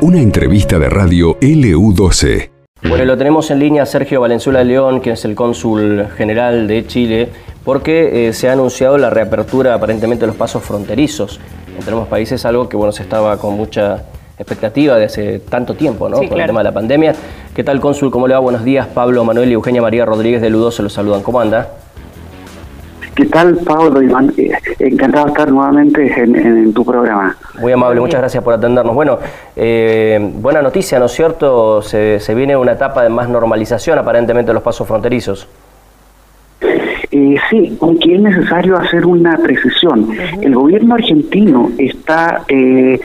Una entrevista de radio LU12. Bueno, lo tenemos en línea Sergio Valenzuela León, que es el cónsul general de Chile, porque eh, se ha anunciado la reapertura aparentemente de los pasos fronterizos entre ambos países, algo que bueno se estaba con mucha expectativa de hace tanto tiempo, ¿no? Con el tema de la pandemia. ¿Qué tal, cónsul? ¿Cómo le va? Buenos días. Pablo, Manuel y Eugenia María Rodríguez de Ludo se los saludan. ¿Cómo anda? ¿Qué tal, Pablo? Eh, encantado de estar nuevamente en, tu programa. Muy amable, muchas gracias por atendernos. Bueno, eh, buena noticia, ¿no es cierto? Se, viene una etapa de más normalización aparentemente de los pasos fronterizos. Eh, sí, aunque es necesario hacer una precisión. El gobierno argentino está eh,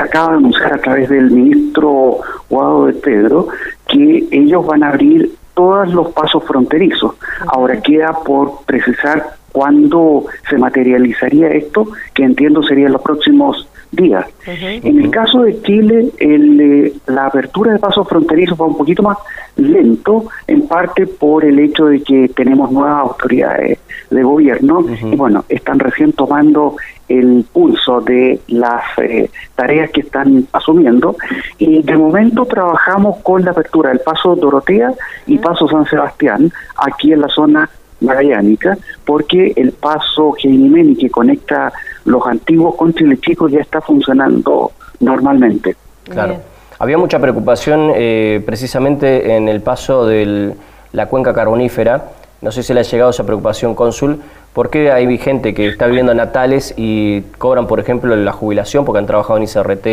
acaba de anunciar a través del ministro Guado de Pedro que ellos van a abrir todos los pasos fronterizos. Ahora queda por precisar cuándo se materializaría esto, que entiendo serían los próximos días. En el caso de Chile, el, eh, la apertura de pasos fronterizos va un poquito más lento, en parte por el hecho de que tenemos nuevas autoridades de gobierno y bueno, están recién tomando el pulso de las eh, tareas que están asumiendo y de momento trabajamos con la apertura del paso Dorotea y paso San Sebastián aquí en la zona magallánica porque el paso Geinimeni que conecta los antiguos con Chile Chico ya está funcionando normalmente. Claro. Había mucha preocupación eh, precisamente en el paso de la cuenca carbonífera. No sé si le ha llegado esa preocupación, cónsul, porque hay gente que está viviendo en Natales y cobran, por ejemplo, la jubilación, porque han trabajado en ICRT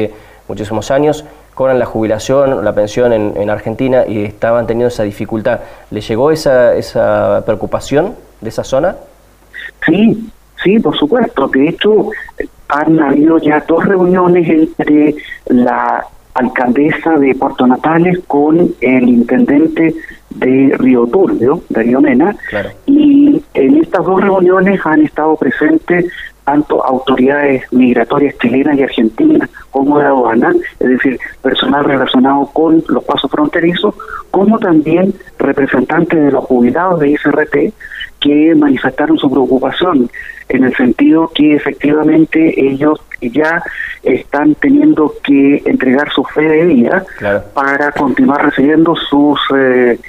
muchísimos años, cobran la jubilación, la pensión en, Argentina y estaban teniendo esa dificultad. ¿Le llegó esa, esa preocupación de esa zona? Sí, sí, por supuesto. De hecho, han habido ya dos reuniones entre la alcaldesa de Puerto Natales con el intendente de Río Turbio, de Río Mena, y en estas dos reuniones han estado presentes tanto autoridades migratorias chilenas y argentinas como de aduana, es decir, personal relacionado con los pasos fronterizos, como también representantes de los jubilados de ICRT que manifestaron su preocupación en el sentido que efectivamente ellos ya están teniendo que entregar su fe de vida para continuar recibiendo sus eh,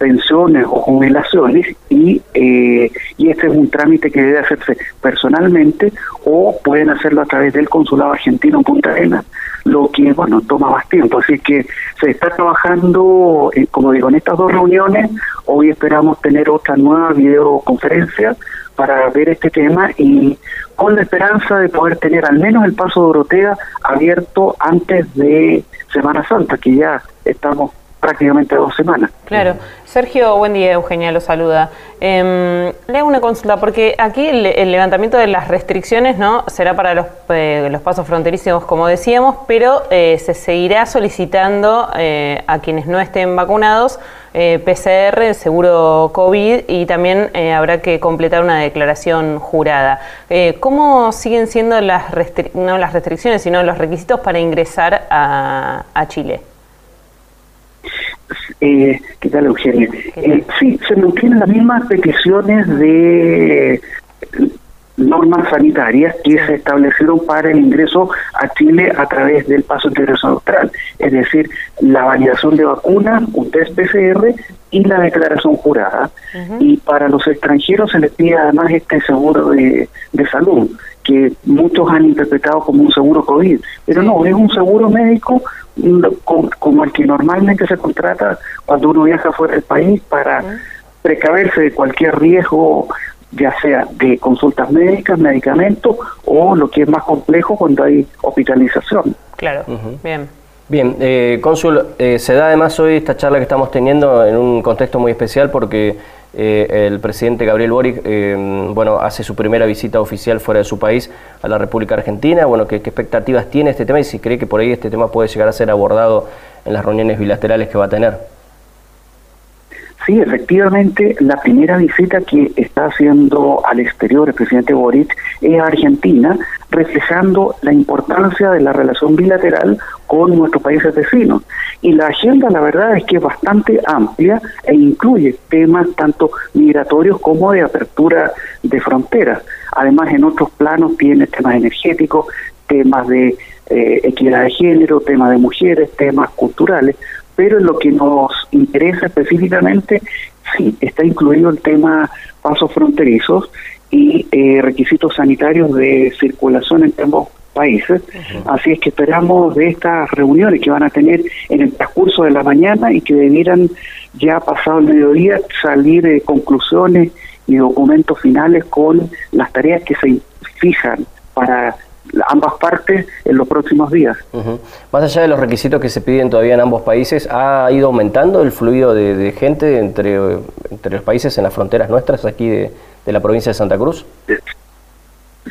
pensiones o jubilaciones y, eh, y este es un trámite que debe hacerse personalmente o pueden hacerlo a través del consulado argentino en Punta Arenas, lo que bueno toma más tiempo. Así que se está trabajando, eh, como digo, en estas dos reuniones. Hoy esperamos tener otra nueva videoconferencia para ver este tema y con la esperanza de poder tener al menos el paso de Dorotea abierto antes de Semana Santa, que ya estamos prácticamente dos semanas. Claro. Sergio, buen día, Eugenia lo saluda. Eh, le hago una consulta, porque aquí el, levantamiento de las restricciones no será para los, eh, los pasos fronterizos, como decíamos, pero eh, se seguirá solicitando eh, a quienes no estén vacunados PCR, seguro COVID, y también habrá que completar una declaración jurada. ¿Cómo siguen siendo las, no las restricciones, sino los requisitos para ingresar a Chile? Eh, ¿Qué tal, Eugenia? Eh, sí, se mantienen las mismas peticiones de normas sanitarias que se establecieron para el ingreso a Chile a través del paso integración austral, es decir, la validación de vacunas, un test PCR y la declaración jurada. Y para los extranjeros se les pide además este seguro de, de salud, que muchos han interpretado como un seguro COVID, pero no, es un seguro médico como el que normalmente se contrata cuando uno viaja fuera del país para precaverse de cualquier riesgo, ya sea de consultas médicas, medicamentos o lo que es más complejo cuando hay hospitalización. Claro, bien. Bien, eh, cónsul, eh, se da además hoy esta charla que estamos teniendo en un contexto muy especial porque eh, el presidente Gabriel Boric eh, bueno, hace su primera visita oficial fuera de su país a la República Argentina. Bueno, ¿qué, ¿qué, expectativas tiene este tema y si cree que por ahí este tema puede llegar a ser abordado en las reuniones bilaterales que va a tener? Sí, efectivamente, la primera visita que está haciendo al exterior el presidente Boric es a Argentina, reflejando la importancia de la relación bilateral con nuestros países vecinos. Y la agenda, la verdad, es que es bastante amplia e incluye temas tanto migratorios como de apertura de fronteras. Además, en otros planos tiene temas energéticos, temas de eh, equidad de género, temas de mujeres, temas culturales, pero en lo que nos interesa específicamente, sí, está incluido el tema pasos fronterizos y eh, requisitos sanitarios de circulación entre ambos países. Así es que esperamos de estas reuniones que van a tener en el transcurso de la mañana y que debieran ya pasado el mediodía salir de conclusiones y documentos finales con las tareas que se fijan para ambas partes en los próximos días. Más allá de los requisitos que se piden todavía en ambos países, ¿ha ido aumentando el fluido de, gente entre, entre los países en las fronteras nuestras aquí de, de la provincia de Santa Cruz?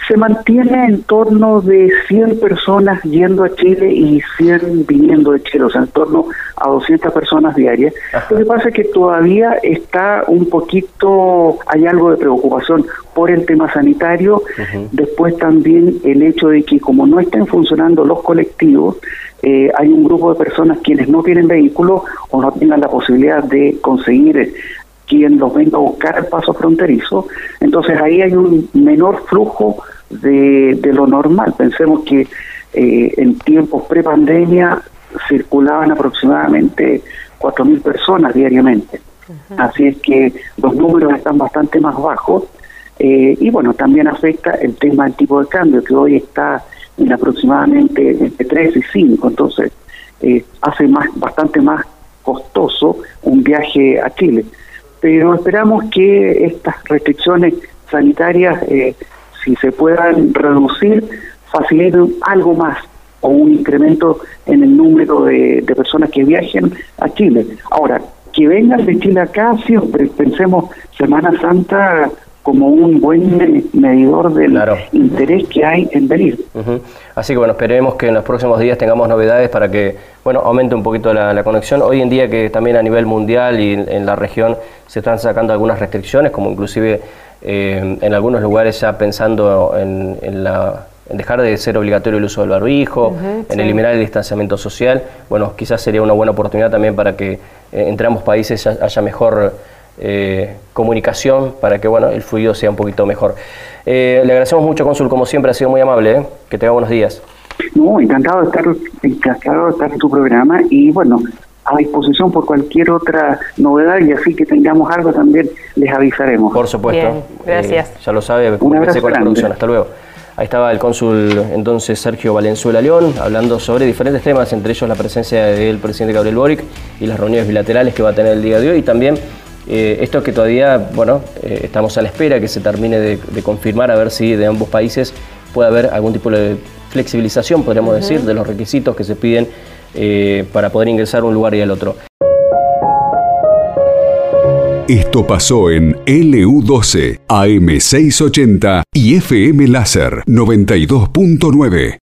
Se mantiene en torno de 100 personas yendo a Chile y 100 viniendo de Chile, o sea, en torno a 200 personas diarias. Lo que pasa es que todavía está un poquito, hay algo de preocupación por el tema sanitario, después también el hecho de que como no estén funcionando los colectivos, eh, hay un grupo de personas quienes no tienen vehículo o no tengan la posibilidad de conseguir quien los venga a buscar el paso fronterizo, entonces ahí hay un menor flujo de, de lo normal. Pensemos que eh, en tiempos pre-pandemia circulaban aproximadamente 4.000 personas diariamente. Así es que los números están bastante más bajos eh, y bueno, también afecta el tema del tipo de cambio que hoy está en aproximadamente entre 3 y 5, entonces eh, hace más bastante más costoso un viaje a Chile pero esperamos que estas restricciones sanitarias, eh, si se puedan reducir, faciliten algo más o un incremento en el número de, personas que viajen a Chile. Ahora, que vengan de Chile acá, siempre pensemos Semana Santa como un buen medidor del interés que hay en venir. Así que bueno, esperemos que en los próximos días tengamos novedades para que bueno aumente un poquito la, conexión. Hoy en día que también a nivel mundial y en, la región se están sacando algunas restricciones, como inclusive eh, en algunos lugares ya pensando en, la en dejar de ser obligatorio el uso del barbijo, en eliminar el distanciamiento social. Bueno, quizás sería una buena oportunidad también para que eh, entre ambos países haya mejor eh, comunicación para que bueno, el fluido sea un poquito mejor. Eh, le agradecemos mucho, Cónsul, como siempre, ha sido muy amable. ¿eh? Que tenga buenos días. No, encantado de estar, encantado de estar en tu programa y bueno, a disposición por cualquier otra novedad y así que tengamos algo también les avisaremos. Por supuesto. gracias. ya lo sabe, Un abrazo con la producción. Hasta luego. Ahí estaba el cónsul entonces Sergio Valenzuela León hablando sobre diferentes temas, entre ellos la presencia del presidente Gabriel Boric y las reuniones bilaterales que va a tener el día de hoy y también eh, esto que todavía, bueno, eh, estamos a la espera que se termine de, confirmar a ver si de ambos países puede haber algún tipo de flexibilización, podríamos decir, de los requisitos que se piden eh, para poder ingresar a un lugar y al otro. Esto pasó en LU12, AM680 y FM Láser 92.9.